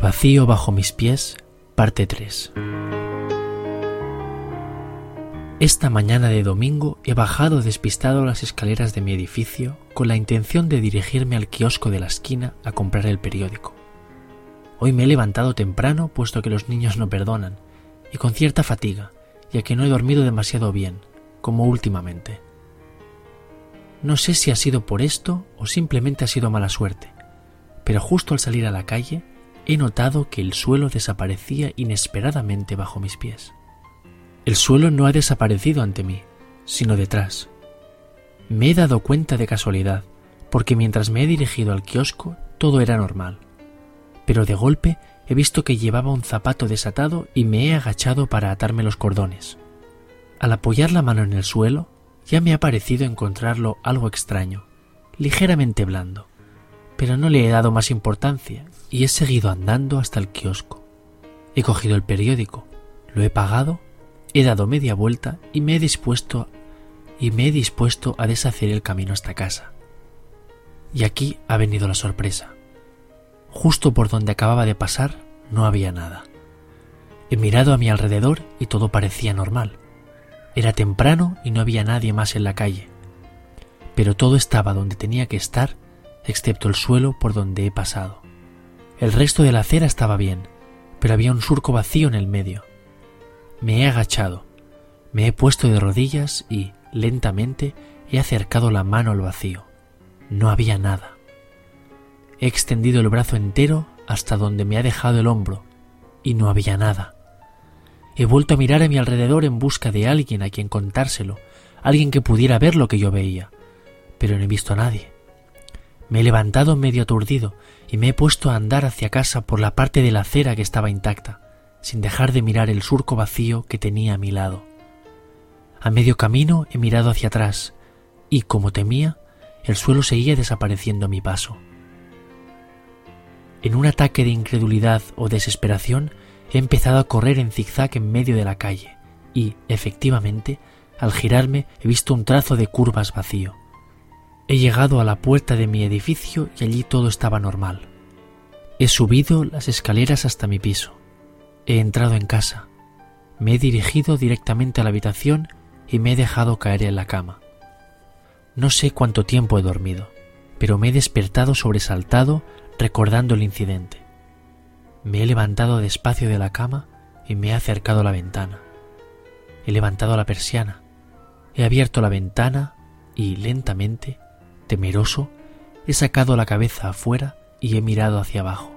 vacío bajo mis pies, parte 3. Esta mañana de domingo he bajado despistado las escaleras de mi edificio con la intención de dirigirme al kiosco de la esquina a comprar el periódico. Hoy me he levantado temprano puesto que los niños no perdonan, y con cierta fatiga, ya que no he dormido demasiado bien, como últimamente. No sé si ha sido por esto o simplemente ha sido mala suerte, pero justo al salir a la calle he notado que el suelo desaparecía inesperadamente bajo mis pies. El suelo no ha desaparecido ante mí, sino detrás. Me he dado cuenta de casualidad, porque mientras me he dirigido al kiosco todo era normal. Pero de golpe he visto que llevaba un zapato desatado y me he agachado para atarme los cordones. Al apoyar la mano en el suelo, ya me ha parecido encontrarlo algo extraño, ligeramente blando pero no le he dado más importancia y he seguido andando hasta el kiosco. He cogido el periódico, lo he pagado, he dado media vuelta y me he dispuesto y me he dispuesto a deshacer el camino hasta casa. Y aquí ha venido la sorpresa. Justo por donde acababa de pasar no había nada. He mirado a mi alrededor y todo parecía normal. Era temprano y no había nadie más en la calle. Pero todo estaba donde tenía que estar excepto el suelo por donde he pasado. El resto de la acera estaba bien, pero había un surco vacío en el medio. Me he agachado, me he puesto de rodillas y, lentamente, he acercado la mano al vacío. No había nada. He extendido el brazo entero hasta donde me ha dejado el hombro, y no había nada. He vuelto a mirar a mi alrededor en busca de alguien a quien contárselo, alguien que pudiera ver lo que yo veía, pero no he visto a nadie. Me he levantado medio aturdido y me he puesto a andar hacia casa por la parte de la acera que estaba intacta, sin dejar de mirar el surco vacío que tenía a mi lado. A medio camino he mirado hacia atrás y, como temía, el suelo seguía desapareciendo a mi paso. En un ataque de incredulidad o desesperación he empezado a correr en zigzag en medio de la calle y, efectivamente, al girarme he visto un trazo de curvas vacío. He llegado a la puerta de mi edificio y allí todo estaba normal. He subido las escaleras hasta mi piso. He entrado en casa. Me he dirigido directamente a la habitación y me he dejado caer en la cama. No sé cuánto tiempo he dormido, pero me he despertado sobresaltado recordando el incidente. Me he levantado despacio de la cama y me he acercado a la ventana. He levantado la persiana, he abierto la ventana y lentamente Temeroso, he sacado la cabeza afuera y he mirado hacia abajo.